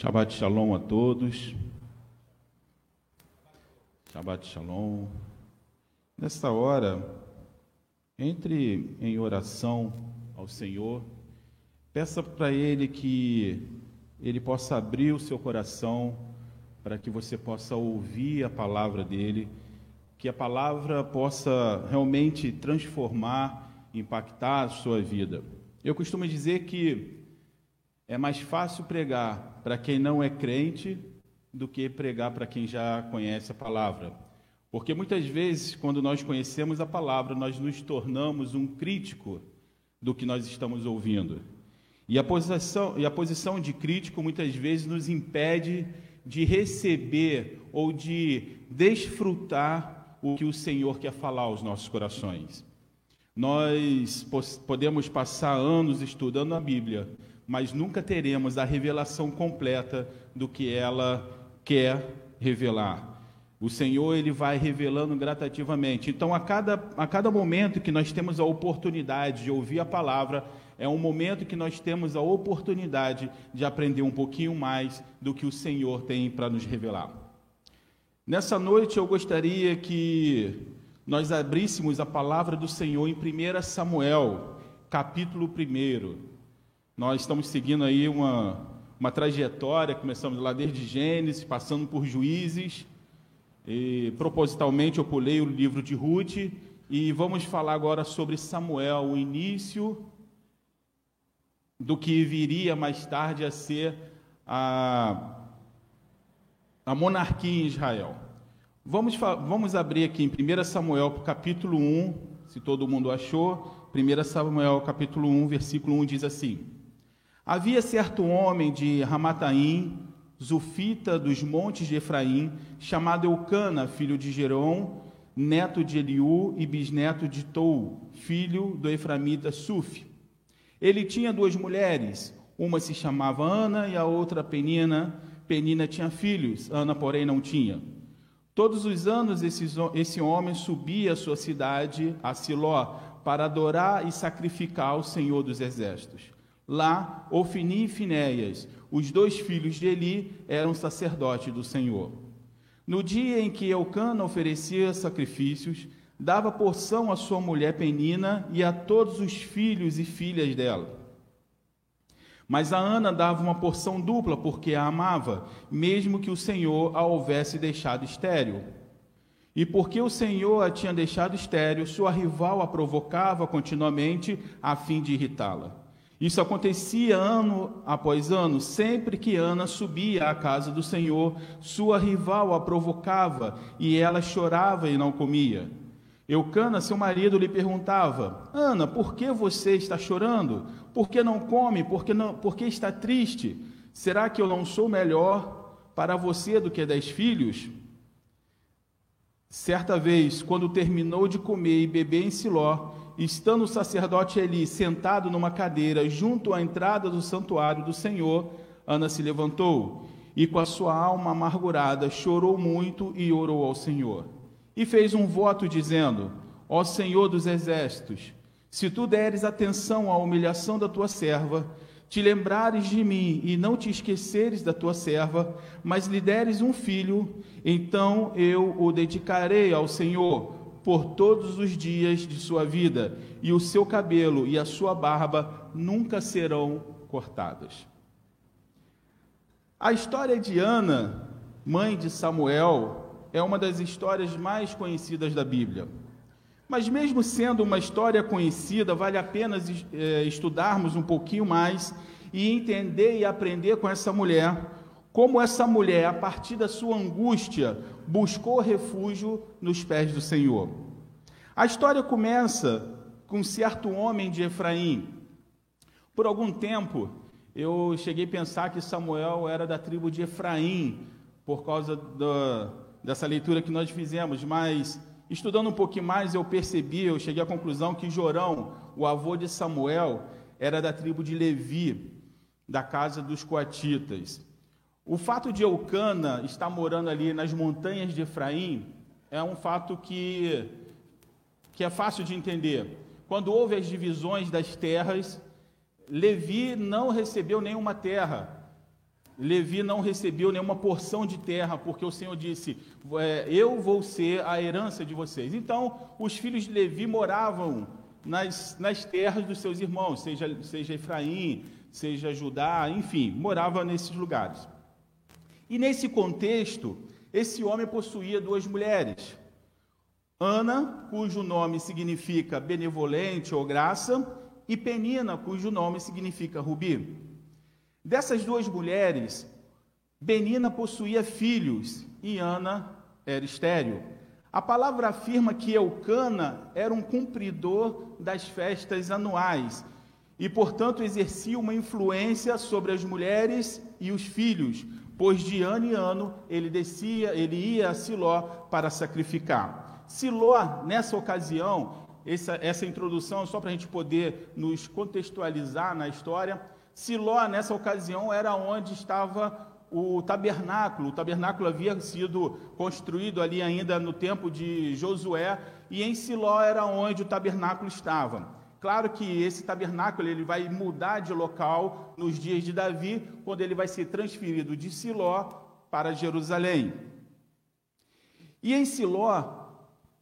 Shabbat Shalom a todos. Shabbat Shalom. Nesta hora, entre em oração ao Senhor, peça para Ele que Ele possa abrir o seu coração para que você possa ouvir a palavra dEle, que a palavra possa realmente transformar, impactar a sua vida. Eu costumo dizer que é mais fácil pregar para quem não é crente do que pregar para quem já conhece a palavra. Porque muitas vezes, quando nós conhecemos a palavra, nós nos tornamos um crítico do que nós estamos ouvindo. E a posição, e a posição de crítico muitas vezes nos impede de receber ou de desfrutar o que o Senhor quer falar aos nossos corações. Nós podemos passar anos estudando a Bíblia, mas nunca teremos a revelação completa do que ela quer revelar. O Senhor ele vai revelando gradativamente. Então, a cada, a cada momento que nós temos a oportunidade de ouvir a palavra, é um momento que nós temos a oportunidade de aprender um pouquinho mais do que o Senhor tem para nos revelar. Nessa noite eu gostaria que nós abríssemos a palavra do Senhor em 1 Samuel, capítulo 1. Nós estamos seguindo aí uma, uma trajetória, começamos lá desde Gênesis, passando por Juízes, e propositalmente eu pulei o livro de Ruth, e vamos falar agora sobre Samuel, o início do que viria mais tarde a ser a, a monarquia em Israel. Vamos, vamos abrir aqui em 1 Samuel, capítulo 1, se todo mundo achou. 1 Samuel, capítulo 1, versículo 1 diz assim: Havia certo homem de Ramataim, Zufita dos montes de Efraim, chamado Eucana, filho de Gerom, neto de Eliú e bisneto de Tou, filho do Eframita Suf. Ele tinha duas mulheres, uma se chamava Ana e a outra Penina. Penina tinha filhos, Ana, porém, não tinha. Todos os anos esse homem subia à sua cidade, a Siló, para adorar e sacrificar ao Senhor dos Exércitos. Lá, Ofini e Finéias, os dois filhos de Eli, eram sacerdotes do Senhor. No dia em que Eucana oferecia sacrifícios, dava porção à sua mulher Penina e a todos os filhos e filhas dela. Mas a Ana dava uma porção dupla porque a amava, mesmo que o Senhor a houvesse deixado estéril. E porque o Senhor a tinha deixado estéril, sua rival a provocava continuamente a fim de irritá-la. Isso acontecia ano após ano, sempre que Ana subia à casa do Senhor, sua rival a provocava e ela chorava e não comia. Eucana, seu marido, lhe perguntava: Ana, por que você está chorando? Por que não come? Por que, não, por que está triste? Será que eu não sou melhor para você do que dez filhos? Certa vez, quando terminou de comer e beber em Siló, estando o sacerdote Eli sentado numa cadeira junto à entrada do santuário do Senhor, Ana se levantou e, com a sua alma amargurada, chorou muito e orou ao Senhor. E fez um voto dizendo: Ó Senhor dos exércitos, se tu deres atenção à humilhação da tua serva, te lembrares de mim e não te esqueceres da tua serva, mas lhe deres um filho, então eu o dedicarei ao Senhor por todos os dias de sua vida, e o seu cabelo e a sua barba nunca serão cortados. A história de Ana, mãe de Samuel, é uma das histórias mais conhecidas da Bíblia. Mas, mesmo sendo uma história conhecida, vale a pena é, estudarmos um pouquinho mais e entender e aprender com essa mulher como essa mulher, a partir da sua angústia, buscou refúgio nos pés do Senhor. A história começa com um certo homem de Efraim. Por algum tempo, eu cheguei a pensar que Samuel era da tribo de Efraim, por causa do, dessa leitura que nós fizemos, mas estudando um pouquinho mais, eu percebi, eu cheguei à conclusão que Jorão, o avô de Samuel, era da tribo de Levi, da casa dos coatitas. O fato de Eucana estar morando ali nas montanhas de Efraim é um fato que, que é fácil de entender. Quando houve as divisões das terras, Levi não recebeu nenhuma terra. Levi não recebeu nenhuma porção de terra, porque o Senhor disse: é, Eu vou ser a herança de vocês. Então, os filhos de Levi moravam nas, nas terras dos seus irmãos, seja, seja Efraim, seja Judá, enfim, morava nesses lugares. E nesse contexto, esse homem possuía duas mulheres. Ana, cujo nome significa benevolente ou graça, e Penina, cujo nome significa rubi. Dessas duas mulheres, Benina possuía filhos e Ana era estéril. A palavra afirma que Eucana era um cumpridor das festas anuais e, portanto, exercia uma influência sobre as mulheres e os filhos, pois de ano em ano ele descia, ele ia a Siló para sacrificar. Siló, nessa ocasião, essa, essa introdução, só para a gente poder nos contextualizar na história, Siló, nessa ocasião, era onde estava o tabernáculo. O tabernáculo havia sido construído ali ainda no tempo de Josué, e em Siló era onde o tabernáculo estava. Claro que esse tabernáculo ele vai mudar de local nos dias de Davi, quando ele vai ser transferido de Siló para Jerusalém. E em Siló,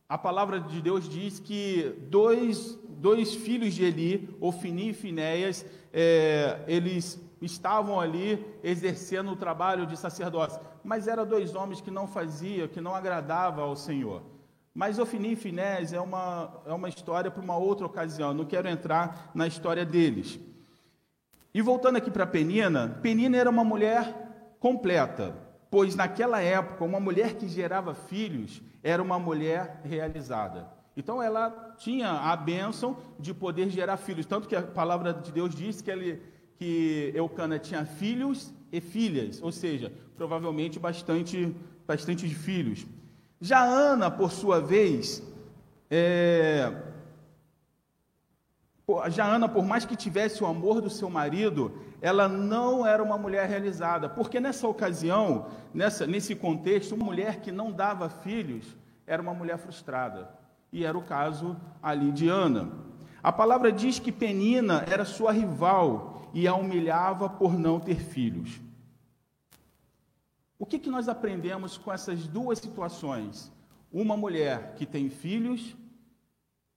a palavra de Deus diz que dois, dois filhos de Eli, Ofini e Finéias, é, eles estavam ali exercendo o trabalho de sacerdócio, mas eram dois homens que não faziam, que não agradavam ao Senhor. Mas Ofni e Finés é uma, é uma história para uma outra ocasião, não quero entrar na história deles. E voltando aqui para Penina, Penina era uma mulher completa, pois naquela época, uma mulher que gerava filhos era uma mulher realizada. Então ela tinha a bênção de poder gerar filhos, tanto que a palavra de Deus diz que, ele, que Eucana tinha filhos e filhas, ou seja, provavelmente bastante, bastante filhos. Já Ana, por sua vez, é... já Ana, por mais que tivesse o amor do seu marido, ela não era uma mulher realizada, porque nessa ocasião, nessa, nesse contexto, uma mulher que não dava filhos era uma mulher frustrada. E era o caso ali de Ana. A palavra diz que Penina era sua rival e a humilhava por não ter filhos. O que, que nós aprendemos com essas duas situações? Uma mulher que tem filhos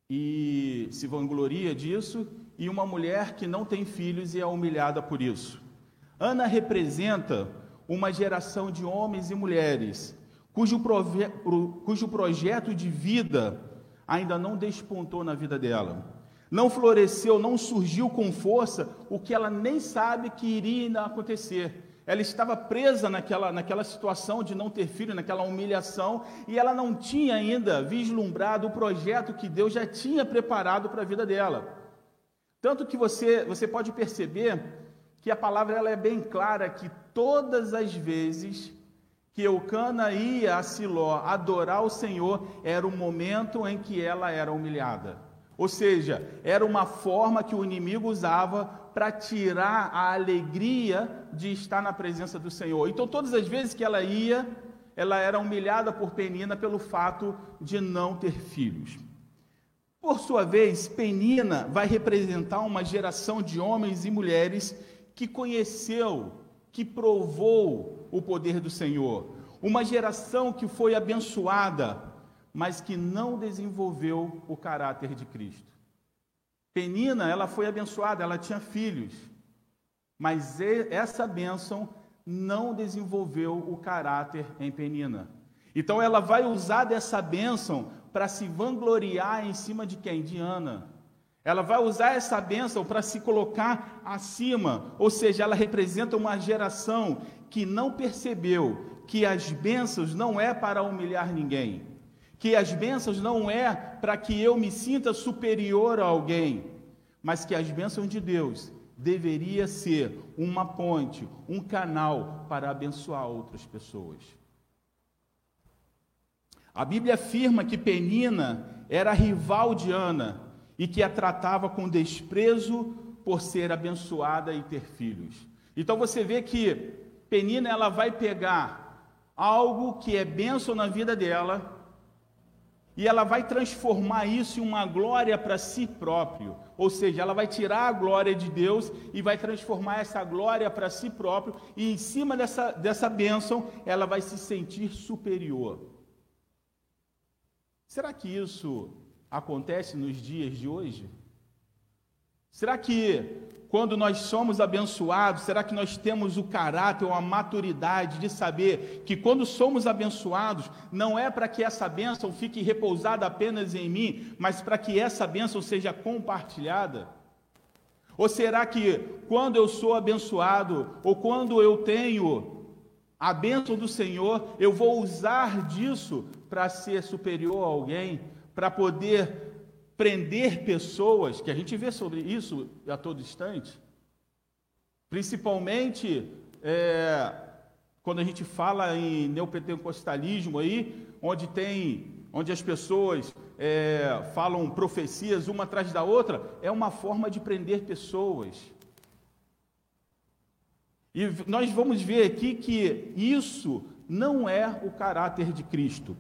e se vangloria disso, e uma mulher que não tem filhos e é humilhada por isso. Ana representa uma geração de homens e mulheres cujo, cujo projeto de vida ainda não despontou na vida dela. Não floresceu, não surgiu com força o que ela nem sabe que iria acontecer ela estava presa naquela, naquela situação de não ter filho, naquela humilhação, e ela não tinha ainda vislumbrado o projeto que Deus já tinha preparado para a vida dela. Tanto que você, você pode perceber que a palavra ela é bem clara que todas as vezes que Eucana ia a Siló adorar o Senhor, era o momento em que ela era humilhada. Ou seja, era uma forma que o inimigo usava para tirar a alegria de estar na presença do Senhor. Então, todas as vezes que ela ia, ela era humilhada por Penina pelo fato de não ter filhos. Por sua vez, Penina vai representar uma geração de homens e mulheres que conheceu, que provou o poder do Senhor. Uma geração que foi abençoada mas que não desenvolveu o caráter de Cristo. Penina, ela foi abençoada, ela tinha filhos, mas essa bênção não desenvolveu o caráter em Penina. Então ela vai usar dessa bênção para se vangloriar em cima de quem? De Ana. Ela vai usar essa bênção para se colocar acima, ou seja, ela representa uma geração que não percebeu que as bênçãos não é para humilhar ninguém, que as bênçãos não é para que eu me sinta superior a alguém, mas que as bênçãos de Deus deveria ser uma ponte, um canal para abençoar outras pessoas. A Bíblia afirma que Penina era rival de Ana e que a tratava com desprezo por ser abençoada e ter filhos. Então você vê que Penina ela vai pegar algo que é bênção na vida dela e ela vai transformar isso em uma glória para si próprio. Ou seja, ela vai tirar a glória de Deus e vai transformar essa glória para si próprio, e em cima dessa, dessa bênção, ela vai se sentir superior. Será que isso acontece nos dias de hoje? Será que quando nós somos abençoados, será que nós temos o caráter ou a maturidade de saber que quando somos abençoados, não é para que essa bênção fique repousada apenas em mim, mas para que essa bênção seja compartilhada? Ou será que quando eu sou abençoado, ou quando eu tenho a bênção do Senhor, eu vou usar disso para ser superior a alguém, para poder prender pessoas, que a gente vê sobre isso a todo instante, principalmente é, quando a gente fala em neopentecostalismo aí, onde tem, onde as pessoas é, falam profecias uma atrás da outra, é uma forma de prender pessoas. E nós vamos ver aqui que isso não é o caráter de Cristo.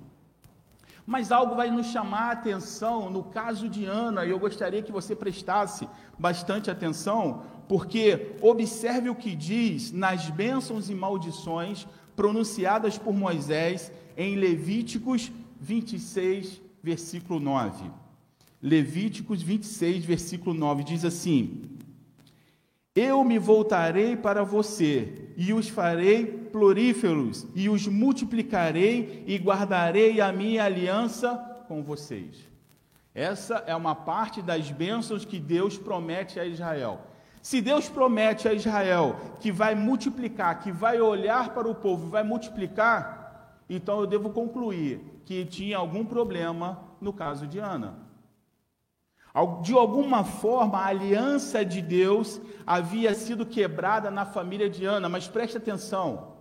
Mas algo vai nos chamar a atenção no caso de Ana, e eu gostaria que você prestasse bastante atenção, porque observe o que diz nas bênçãos e maldições pronunciadas por Moisés em Levíticos 26, versículo 9. Levíticos 26, versículo 9 diz assim: Eu me voltarei para você e os farei floríferos, e os multiplicarei e guardarei a minha aliança com vocês. Essa é uma parte das bênçãos que Deus promete a Israel. Se Deus promete a Israel que vai multiplicar, que vai olhar para o povo vai multiplicar, então eu devo concluir que tinha algum problema no caso de Ana. De alguma forma, a aliança de Deus havia sido quebrada na família de Ana, mas preste atenção.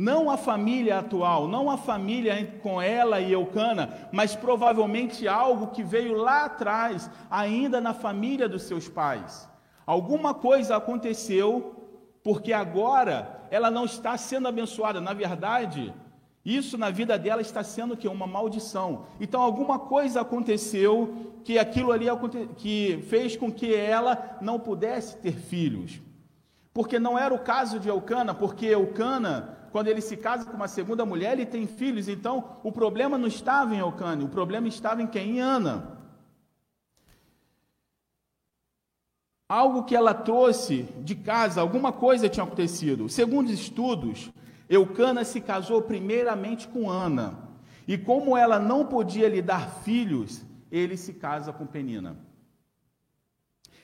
Não a família atual, não a família com ela e Eucana, mas provavelmente algo que veio lá atrás, ainda na família dos seus pais. Alguma coisa aconteceu, porque agora ela não está sendo abençoada. Na verdade, isso na vida dela está sendo que uma maldição. Então alguma coisa aconteceu que aquilo ali que fez com que ela não pudesse ter filhos. Porque não era o caso de Eucana, porque Eucana quando ele se casa com uma segunda mulher, ele tem filhos. Então, o problema não estava em Elcane, o problema estava em quem? Em Ana. Algo que ela trouxe de casa, alguma coisa tinha acontecido. Segundo estudos, Eucana se casou primeiramente com Ana. E como ela não podia lhe dar filhos, ele se casa com Penina.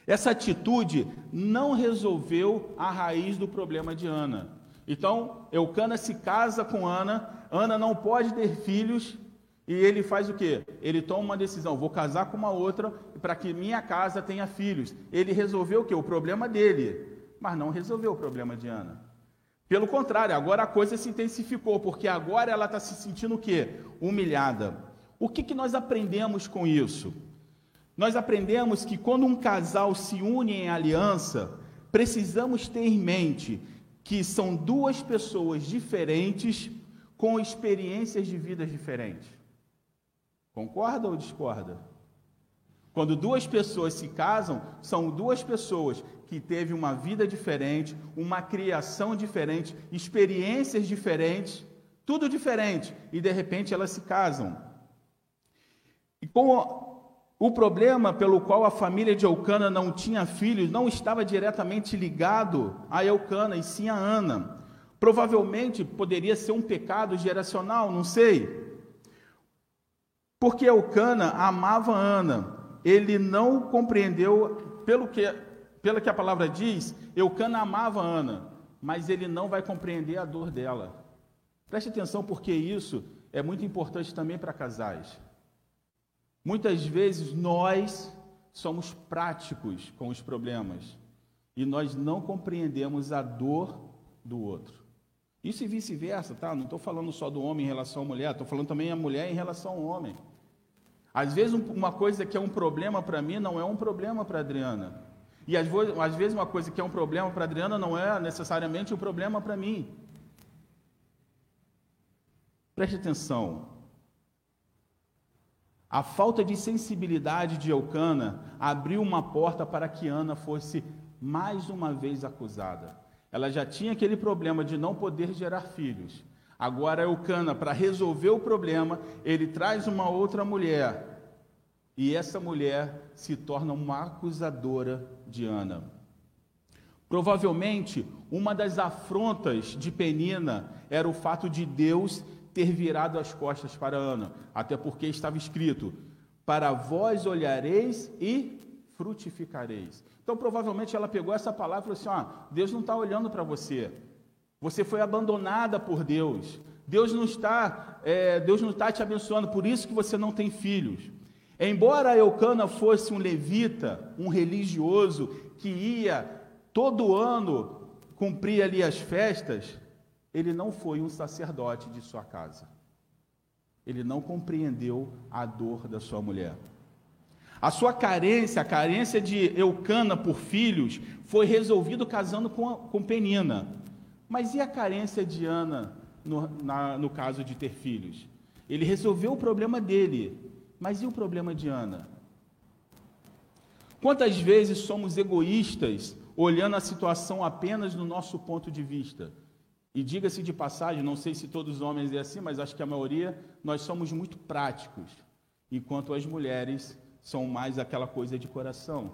Essa atitude não resolveu a raiz do problema de Ana. Então, Eucana se casa com Ana, Ana não pode ter filhos, e ele faz o quê? Ele toma uma decisão, vou casar com uma outra para que minha casa tenha filhos. Ele resolveu o quê? O problema dele, mas não resolveu o problema de Ana. Pelo contrário, agora a coisa se intensificou, porque agora ela está se sentindo o quê? Humilhada. O que, que nós aprendemos com isso? Nós aprendemos que quando um casal se une em aliança, precisamos ter em mente que são duas pessoas diferentes com experiências de vidas diferentes. Concorda ou discorda? Quando duas pessoas se casam, são duas pessoas que teve uma vida diferente, uma criação diferente, experiências diferentes, tudo diferente, e de repente elas se casam. E com o problema pelo qual a família de Eucana não tinha filhos não estava diretamente ligado a Eucana, e sim a Ana. Provavelmente poderia ser um pecado geracional, não sei. Porque Eucana amava Ana. Ele não compreendeu, pelo que, pelo que a palavra diz, Eucana amava Ana, mas ele não vai compreender a dor dela. Preste atenção, porque isso é muito importante também para casais. Muitas vezes nós somos práticos com os problemas e nós não compreendemos a dor do outro. Isso e vice-versa, tá? Não estou falando só do homem em relação à mulher, estou falando também a mulher em relação ao homem. Às vezes uma coisa que é um problema para mim não é um problema para Adriana. E às, vezes uma coisa que é um problema para Adriana não é necessariamente um problema para mim. Preste atenção. A falta de sensibilidade de Eucana abriu uma porta para que Ana fosse mais uma vez acusada. Ela já tinha aquele problema de não poder gerar filhos. Agora Eucana, para resolver o problema, ele traz uma outra mulher. E essa mulher se torna uma acusadora de Ana. Provavelmente, uma das afrontas de Penina era o fato de Deus ter virado as costas para Ana, até porque estava escrito: Para vós olhareis e frutificareis. Então, provavelmente, ela pegou essa palavra e falou assim: ó, Deus não está olhando para você. Você foi abandonada por Deus. Deus não está, é, Deus não está te abençoando, por isso que você não tem filhos. Embora Eucana fosse um levita, um religioso que ia todo ano cumprir ali as festas, ele não foi um sacerdote de sua casa. Ele não compreendeu a dor da sua mulher. A sua carência, a carência de Eucana por filhos, foi resolvido casando com, com Penina. Mas e a carência de Ana no, na, no caso de ter filhos? Ele resolveu o problema dele, mas e o problema de Ana? Quantas vezes somos egoístas, olhando a situação apenas no nosso ponto de vista? E diga-se de passagem, não sei se todos os homens é assim, mas acho que a maioria, nós somos muito práticos, enquanto as mulheres são mais aquela coisa de coração.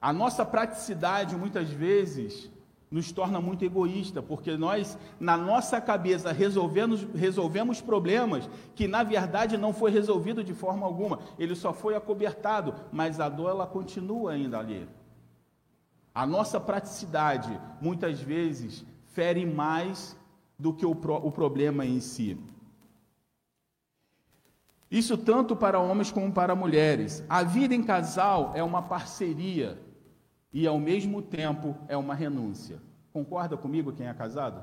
A nossa praticidade, muitas vezes, nos torna muito egoísta, porque nós, na nossa cabeça, resolvemos, resolvemos problemas que, na verdade, não foi resolvido de forma alguma, ele só foi acobertado, mas a dor ela continua ainda ali. A nossa praticidade, muitas vezes, fere mais do que o, pro, o problema em si. Isso tanto para homens como para mulheres. A vida em casal é uma parceria e ao mesmo tempo é uma renúncia. Concorda comigo quem é casado?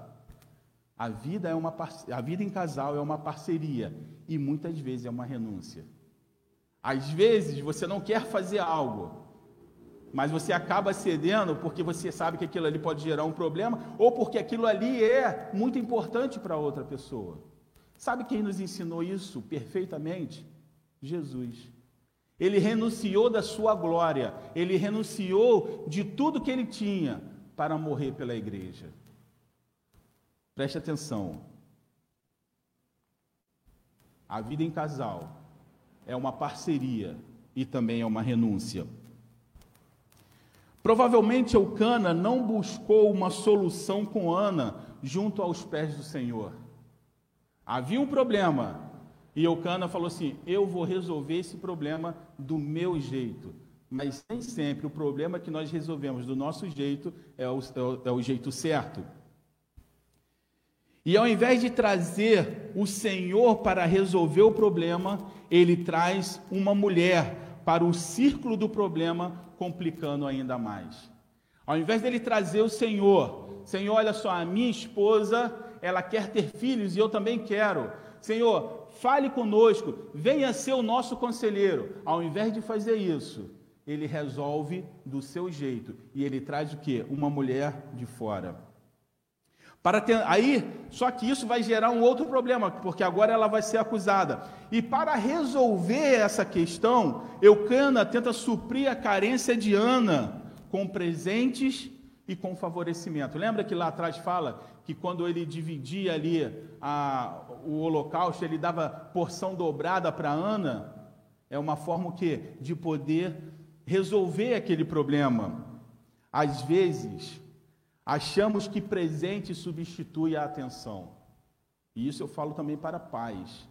A vida é uma a vida em casal é uma parceria e muitas vezes é uma renúncia. Às vezes você não quer fazer algo, mas você acaba cedendo porque você sabe que aquilo ali pode gerar um problema ou porque aquilo ali é muito importante para outra pessoa. Sabe quem nos ensinou isso perfeitamente? Jesus. Ele renunciou da sua glória, ele renunciou de tudo que ele tinha para morrer pela igreja. Preste atenção. A vida em casal é uma parceria e também é uma renúncia. Provavelmente Eucana não buscou uma solução com Ana junto aos pés do Senhor. Havia um problema, e Eucana falou assim: Eu vou resolver esse problema do meu jeito. Mas nem sempre o problema que nós resolvemos do nosso jeito é o, é o, é jeito certo. E ao invés de trazer o Senhor para resolver o problema, ele traz uma mulher para o círculo do problema, complicando ainda mais. Ao invés dele trazer o Senhor, Senhor, olha só, a minha esposa, ela quer ter filhos e eu também quero. Senhor, fale conosco, venha ser o nosso conselheiro. Ao invés de fazer isso, ele resolve do seu jeito e ele traz o que? Uma mulher de fora. Para ter, aí, só que isso vai gerar um outro problema, porque agora ela vai ser acusada. E para resolver essa questão, Eucana tenta suprir a carência de Ana com presentes e com favorecimento. Lembra que lá atrás fala que quando ele dividia ali a, o holocausto, ele dava porção dobrada para Ana? É uma forma o quê? De poder resolver aquele problema. Às vezes, achamos que presente substitui a atenção. E isso eu falo também para pais.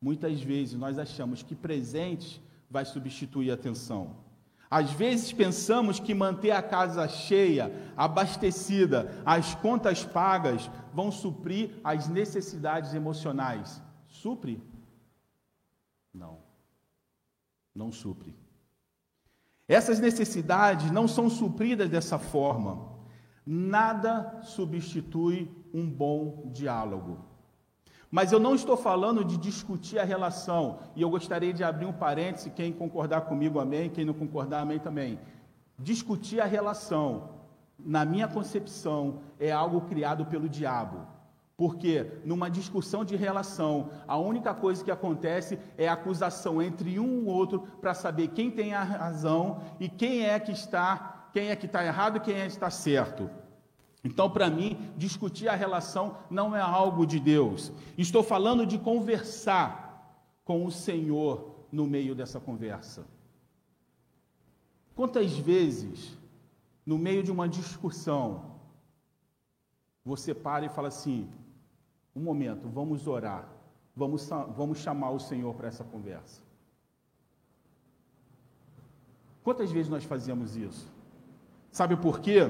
Muitas vezes nós achamos que presente vai substituir a atenção. Às vezes pensamos que manter a casa cheia, abastecida, as contas pagas vão suprir as necessidades emocionais. Supre? Não. Não supre. Essas necessidades não são supridas dessa forma. Nada substitui um bom diálogo. Mas eu não estou falando de discutir a relação, e eu gostaria de abrir um parêntese, quem concordar comigo, amém, quem não concordar, amém também. Discutir a relação, na minha concepção, é algo criado pelo diabo. Porque numa discussão de relação, a única coisa que acontece é a acusação entre um e outro para saber quem tem a razão e quem é que está, quem é que está errado e quem é que está certo. Então, para mim, discutir a relação não é algo de Deus. Estou falando de conversar com o Senhor no meio dessa conversa. Quantas vezes, no meio de uma discussão, você para e fala assim: um momento, vamos orar, vamos, vamos chamar o Senhor para essa conversa. Quantas vezes nós fazemos isso? Sabe por quê?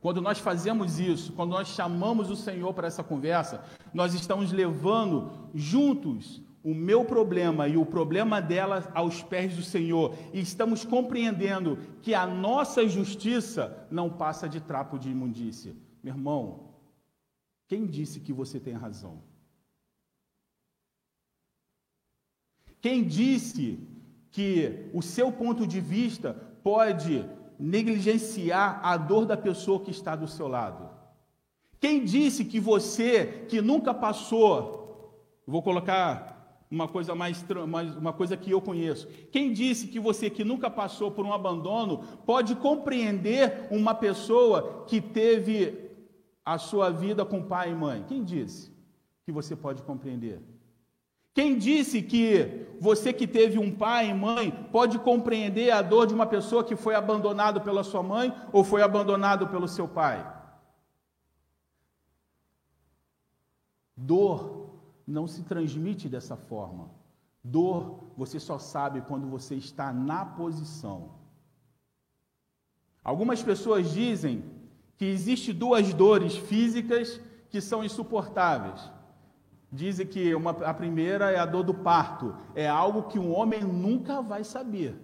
Quando nós fazemos isso, quando nós chamamos o Senhor para essa conversa, nós estamos levando juntos o meu problema e o problema dela aos pés do Senhor, e estamos compreendendo que a nossa justiça não passa de trapo de imundícia. Meu irmão, quem disse que você tem razão? Quem disse que o seu ponto de vista pode negligenciar a dor da pessoa que está do seu lado? Quem disse que você, que nunca passou, vou colocar uma coisa mais uma coisa que eu conheço. Quem disse que você que nunca passou por um abandono pode compreender uma pessoa que teve a sua vida com pai e mãe? Quem disse que você pode compreender? Quem disse que você que teve um pai e mãe pode compreender a dor de uma pessoa que foi abandonado pela sua mãe ou foi abandonado pelo seu pai? Dor não se transmite dessa forma. Dor você só sabe quando você está na posição. Algumas pessoas dizem que existe duas dores físicas que são insuportáveis. Dizem que uma, a primeira é a dor do parto, é algo que um homem nunca vai saber.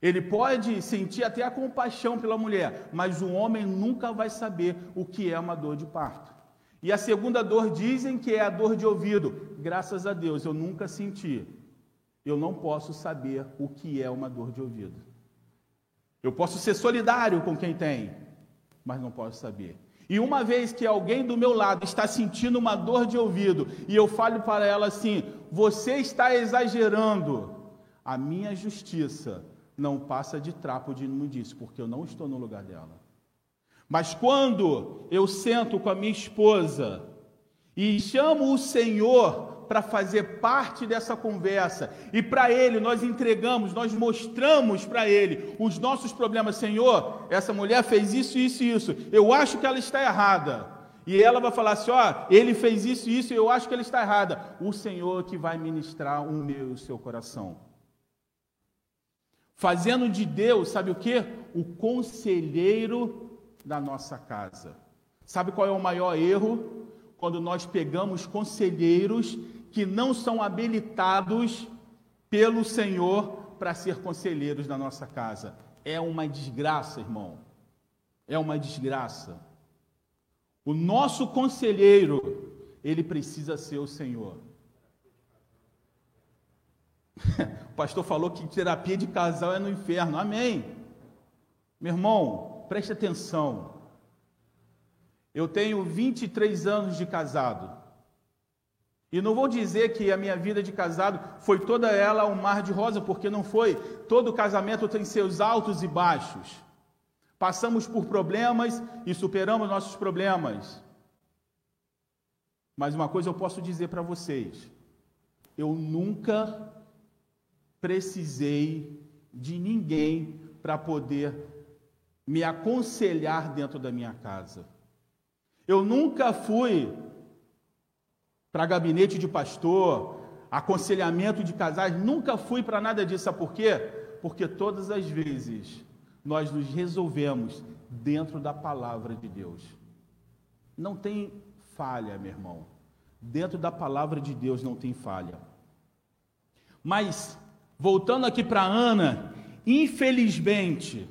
Ele pode sentir até a compaixão pela mulher, mas o homem nunca vai saber o que é uma dor de parto. E a segunda dor dizem que é a dor de ouvido. Graças a Deus, eu nunca senti. Eu não posso saber o que é uma dor de ouvido. Eu posso ser solidário com quem tem, mas não posso saber. E uma vez que alguém do meu lado está sentindo uma dor de ouvido e eu falo para ela assim: você está exagerando, a minha justiça não passa de trapo de imundície, porque eu não estou no lugar dela. Mas quando eu sento com a minha esposa e chamo o Senhor para fazer parte dessa conversa. E para Ele nós entregamos, nós mostramos para Ele os nossos problemas. Senhor, essa mulher fez isso, isso e isso. Eu acho que ela está errada. E ela vai falar assim: ó, ele fez isso e isso, eu acho que ela está errada. O Senhor que vai ministrar o meu e o seu coração. Fazendo de Deus, sabe o que? O conselheiro da nossa casa. Sabe qual é o maior erro? Quando nós pegamos conselheiros que não são habilitados pelo Senhor para ser conselheiros da nossa casa. É uma desgraça, irmão. É uma desgraça. O nosso conselheiro, ele precisa ser o Senhor. o pastor falou que terapia de casal é no inferno. Amém. Meu irmão, preste atenção. Eu tenho 23 anos de casado. E não vou dizer que a minha vida de casado foi toda ela um mar de rosa, porque não foi. Todo casamento tem seus altos e baixos. Passamos por problemas e superamos nossos problemas. Mas uma coisa eu posso dizer para vocês: eu nunca precisei de ninguém para poder me aconselhar dentro da minha casa. Eu nunca fui para gabinete de pastor, aconselhamento de casais, nunca fui para nada disso. Sabe por quê? Porque todas as vezes nós nos resolvemos dentro da palavra de Deus. Não tem falha, meu irmão. Dentro da palavra de Deus não tem falha. Mas, voltando aqui para Ana, infelizmente,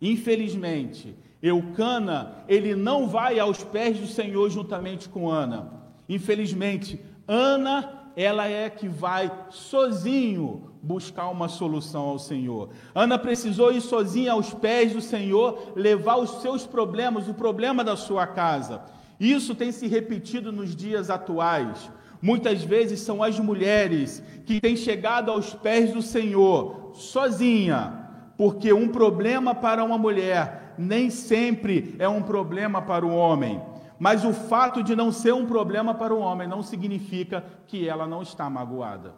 infelizmente, Eucana, ele não vai aos pés do Senhor juntamente com Ana. Infelizmente, Ana ela é que vai sozinho buscar uma solução ao Senhor. Ana precisou ir sozinha aos pés do Senhor, levar os seus problemas, o problema da sua casa. Isso tem se repetido nos dias atuais. Muitas vezes são as mulheres que têm chegado aos pés do Senhor sozinha, porque um problema para uma mulher nem sempre é um problema para o homem. Mas o fato de não ser um problema para o homem não significa que ela não está magoada.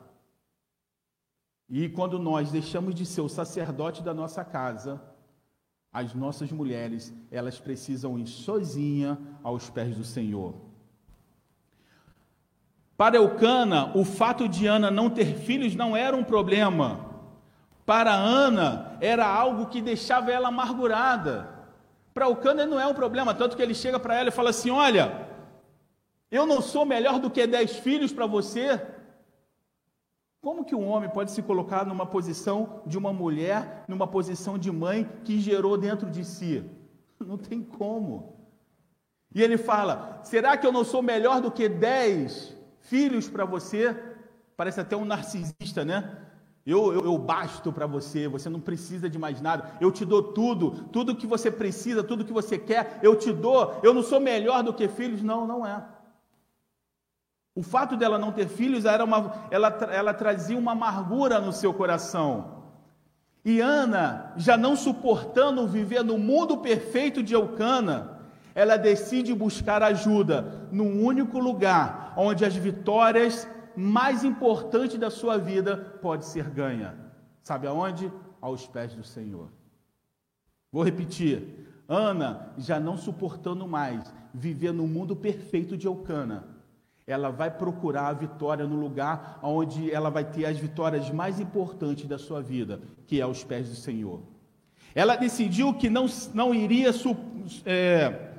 E quando nós deixamos de ser o sacerdote da nossa casa, as nossas mulheres, elas precisam ir sozinha aos pés do Senhor. Para Eucana, o fato de Ana não ter filhos não era um problema. Para Ana, era algo que deixava ela amargurada. Para Eucana não é um problema, tanto que ele chega para ela e fala assim: Olha, eu não sou melhor do que dez filhos para você, como que um homem pode se colocar numa posição de uma mulher, numa posição de mãe que gerou dentro de si? Não tem como. E ele fala: será que eu não sou melhor do que dez filhos para você? Parece até um narcisista, né? Eu, eu, eu basto para você, você não precisa de mais nada. Eu te dou tudo, tudo que você precisa, tudo que você quer, eu te dou. Eu não sou melhor do que filhos? Não, não é. O fato dela não ter filhos era uma, ela, ela trazia uma amargura no seu coração. E Ana, já não suportando viver no mundo perfeito de Eucana, ela decide buscar ajuda num único lugar onde as vitórias mais importantes da sua vida pode ser ganha. Sabe aonde? Aos pés do Senhor. Vou repetir. Ana, já não suportando mais viver no mundo perfeito de Eucana, ela vai procurar a vitória no lugar onde ela vai ter as vitórias mais importantes da sua vida, que é aos pés do Senhor. Ela decidiu que não, não iria é,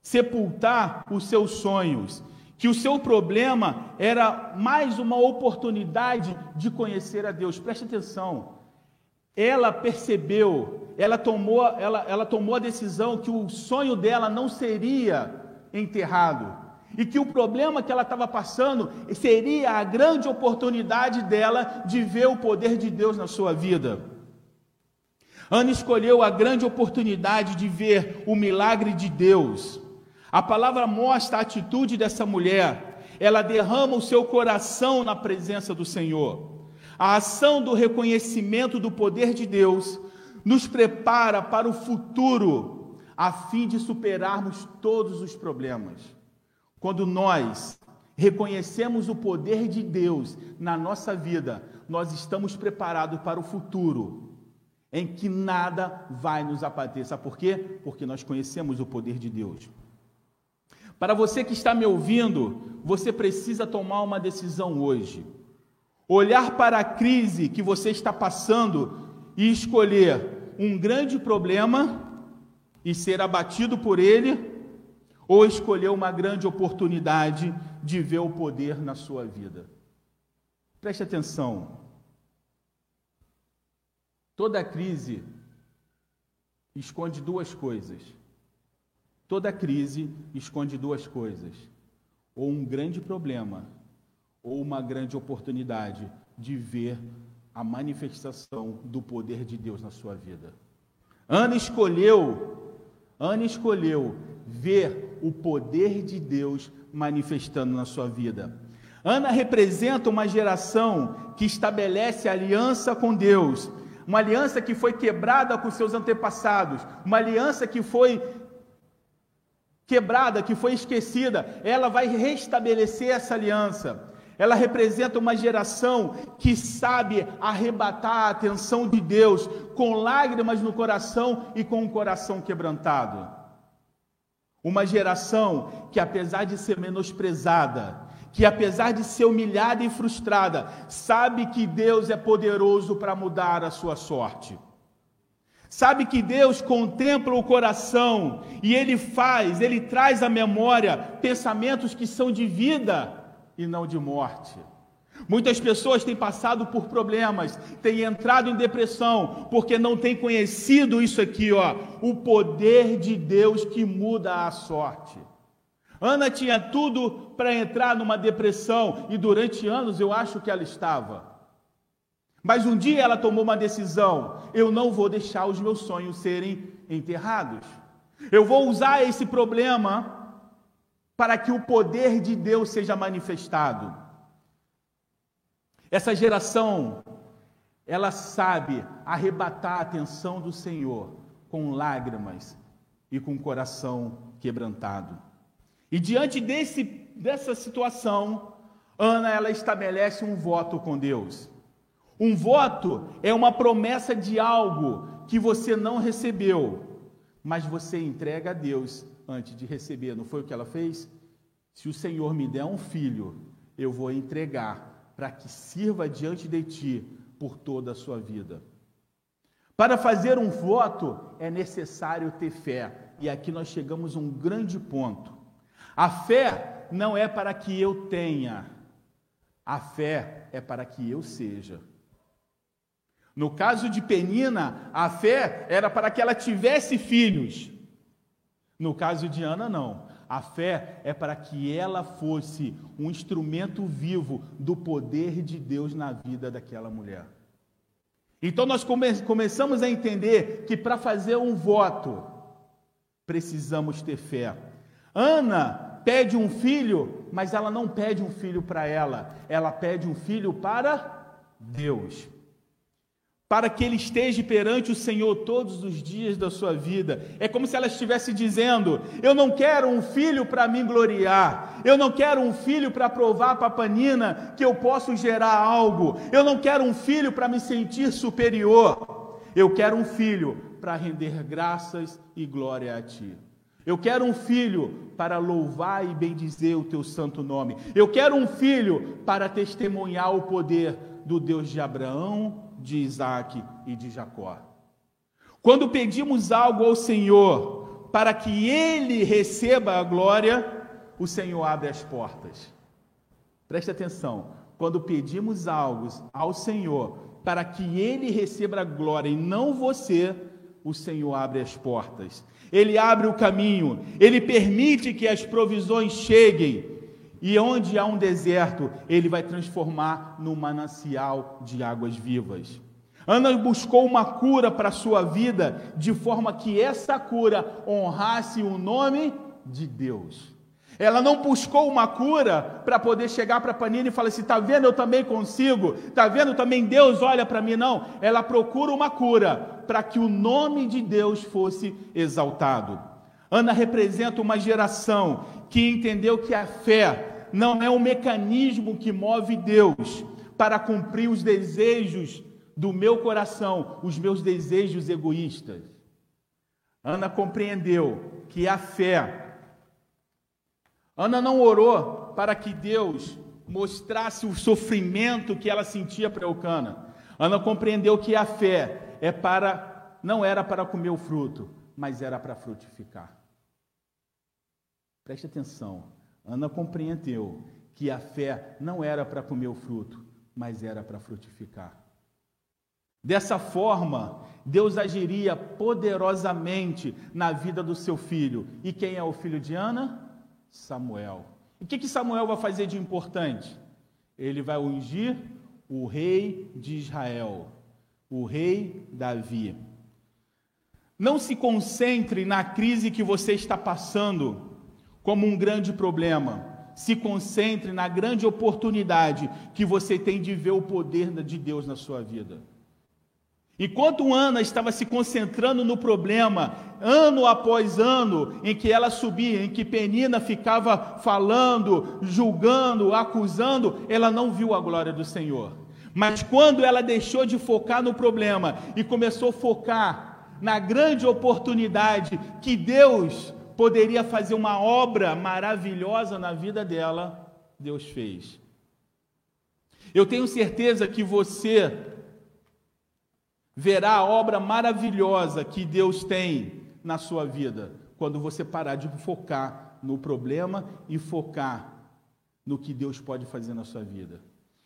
sepultar os seus sonhos, que o seu problema era mais uma oportunidade de conhecer a Deus. Preste atenção. Ela percebeu, ela tomou, ela, ela tomou a decisão que o sonho dela não seria enterrado e que o problema que ela estava passando seria a grande oportunidade dela de ver o poder de Deus na sua vida. Ana escolheu a grande oportunidade de ver o milagre de Deus. A palavra mostra a atitude dessa mulher. Ela derrama o seu coração na presença do Senhor. A ação do reconhecimento do poder de Deus nos prepara para o futuro, a fim de superarmos todos os problemas. Quando nós reconhecemos o poder de Deus na nossa vida, nós estamos preparados para o futuro, em que nada vai nos abater. Sabe por quê? Porque nós conhecemos o poder de Deus. Para você que está me ouvindo, você precisa tomar uma decisão hoje. Olhar para a crise que você está passando e escolher um grande problema e ser abatido por ele ou escolheu uma grande oportunidade de ver o poder na sua vida. Preste atenção. Toda crise esconde duas coisas. Toda crise esconde duas coisas: ou um grande problema, ou uma grande oportunidade de ver a manifestação do poder de Deus na sua vida. Ana escolheu, Ana escolheu ver o poder de Deus manifestando na sua vida. Ana representa uma geração que estabelece aliança com Deus, uma aliança que foi quebrada com seus antepassados, uma aliança que foi quebrada, que foi esquecida. Ela vai restabelecer essa aliança. Ela representa uma geração que sabe arrebatar a atenção de Deus com lágrimas no coração e com o coração quebrantado. Uma geração que, apesar de ser menosprezada, que apesar de ser humilhada e frustrada, sabe que Deus é poderoso para mudar a sua sorte. Sabe que Deus contempla o coração e Ele faz, Ele traz à memória pensamentos que são de vida e não de morte. Muitas pessoas têm passado por problemas, têm entrado em depressão, porque não têm conhecido isso aqui, ó, o poder de Deus que muda a sorte. Ana tinha tudo para entrar numa depressão e durante anos eu acho que ela estava. Mas um dia ela tomou uma decisão: eu não vou deixar os meus sonhos serem enterrados. Eu vou usar esse problema para que o poder de Deus seja manifestado. Essa geração, ela sabe arrebatar a atenção do Senhor com lágrimas e com coração quebrantado. E diante desse, dessa situação, Ana ela estabelece um voto com Deus. Um voto é uma promessa de algo que você não recebeu, mas você entrega a Deus antes de receber. Não foi o que ela fez? Se o Senhor me der um filho, eu vou entregar para que sirva diante de ti por toda a sua vida. Para fazer um voto é necessário ter fé. E aqui nós chegamos a um grande ponto. A fé não é para que eu tenha, a fé é para que eu seja. No caso de Penina, a fé era para que ela tivesse filhos. No caso de Ana, não. A fé é para que ela fosse um instrumento vivo do poder de Deus na vida daquela mulher. Então nós come começamos a entender que para fazer um voto, precisamos ter fé. Ana pede um filho, mas ela não pede um filho para ela, ela pede um filho para Deus para que ele esteja perante o Senhor todos os dias da sua vida. É como se ela estivesse dizendo: Eu não quero um filho para me gloriar, eu não quero um filho para provar para a Panina que eu posso gerar algo, eu não quero um filho para me sentir superior, eu quero um filho para render graças e glória a Ti. Eu quero um filho para louvar e bendizer o teu santo nome. Eu quero um filho para testemunhar o poder do Deus de Abraão, de Isaac e de Jacó. Quando pedimos algo ao Senhor para que Ele receba a glória, o Senhor abre as portas. Preste atenção, quando pedimos algo ao Senhor para que Ele receba a glória e não você, o Senhor abre as portas. Ele abre o caminho, Ele permite que as provisões cheguem. E onde há um deserto, ele vai transformar num manancial de águas vivas. Ana buscou uma cura para a sua vida, de forma que essa cura honrasse o nome de Deus. Ela não buscou uma cura para poder chegar para Panina e falar assim: está vendo, eu também consigo, está vendo, também Deus olha para mim. Não, ela procura uma cura para que o nome de Deus fosse exaltado. Ana representa uma geração que entendeu que a fé não é um mecanismo que move Deus para cumprir os desejos do meu coração, os meus desejos egoístas. Ana compreendeu que a fé. Ana não orou para que Deus mostrasse o sofrimento que ela sentia para Eucana. Ana compreendeu que a fé é para não era para comer o fruto, mas era para frutificar. Preste atenção. Ana compreendeu que a fé não era para comer o fruto, mas era para frutificar. Dessa forma, Deus agiria poderosamente na vida do seu filho. E quem é o filho de Ana? Samuel. E o que, que Samuel vai fazer de importante? Ele vai ungir o rei de Israel, o rei Davi. Não se concentre na crise que você está passando como um grande problema. Se concentre na grande oportunidade que você tem de ver o poder de Deus na sua vida. Enquanto Ana estava se concentrando no problema, ano após ano, em que ela subia, em que Penina ficava falando, julgando, acusando, ela não viu a glória do Senhor. Mas quando ela deixou de focar no problema e começou a focar na grande oportunidade que Deus poderia fazer uma obra maravilhosa na vida dela, Deus fez. Eu tenho certeza que você verá a obra maravilhosa que Deus tem na sua vida quando você parar de focar no problema e focar no que Deus pode fazer na sua vida.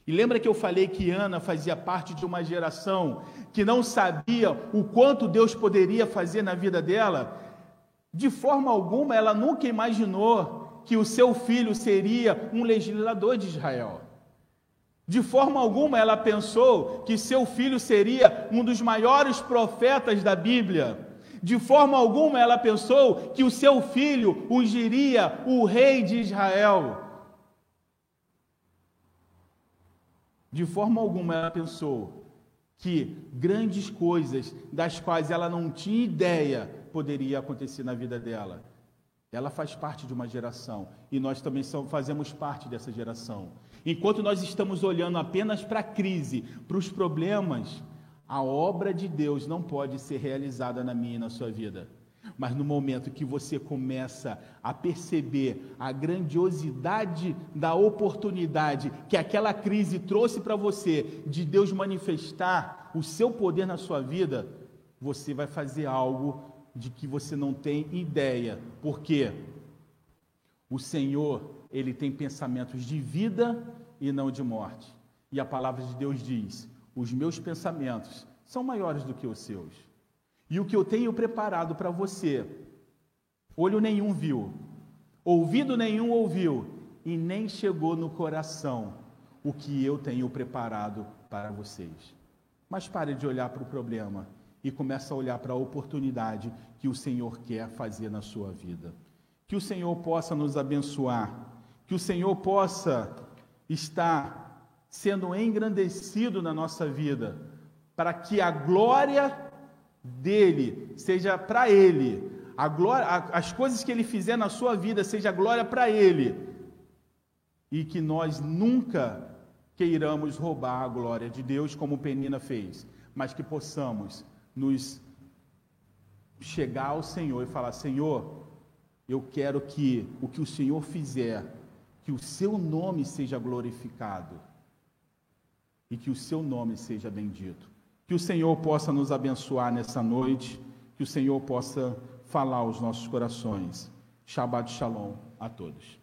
E lembra que eu falei que Ana fazia parte de uma geração que não sabia o quanto Deus poderia fazer na vida dela? De forma alguma ela nunca imaginou que o seu filho seria um legislador de Israel. De forma alguma ela pensou que seu filho seria um dos maiores profetas da Bíblia. De forma alguma ela pensou que o seu filho ungiria o rei de Israel. De forma alguma ela pensou que grandes coisas das quais ela não tinha ideia poderia acontecer na vida dela. Ela faz parte de uma geração e nós também fazemos parte dessa geração. Enquanto nós estamos olhando apenas para a crise, para os problemas, a obra de Deus não pode ser realizada na minha e na sua vida. Mas no momento que você começa a perceber a grandiosidade da oportunidade que aquela crise trouxe para você de Deus manifestar o seu poder na sua vida, você vai fazer algo de que você não tem ideia. Por quê? O Senhor, ele tem pensamentos de vida e não de morte. E a palavra de Deus diz: os meus pensamentos são maiores do que os seus. E o que eu tenho preparado para você, olho nenhum viu, ouvido nenhum ouviu, e nem chegou no coração o que eu tenho preparado para vocês. Mas pare de olhar para o problema e comece a olhar para a oportunidade que o Senhor quer fazer na sua vida. Que o Senhor possa nos abençoar, que o Senhor possa estar sendo engrandecido na nossa vida, para que a glória dele seja para ele, a glória, as coisas que ele fizer na sua vida seja glória para ele, e que nós nunca queiramos roubar a glória de Deus como Penina fez, mas que possamos nos chegar ao Senhor e falar: Senhor, eu quero que o que o Senhor fizer, que o seu nome seja glorificado e que o seu nome seja bendito. Que o Senhor possa nos abençoar nessa noite, que o Senhor possa falar aos nossos corações. Shabbat Shalom a todos.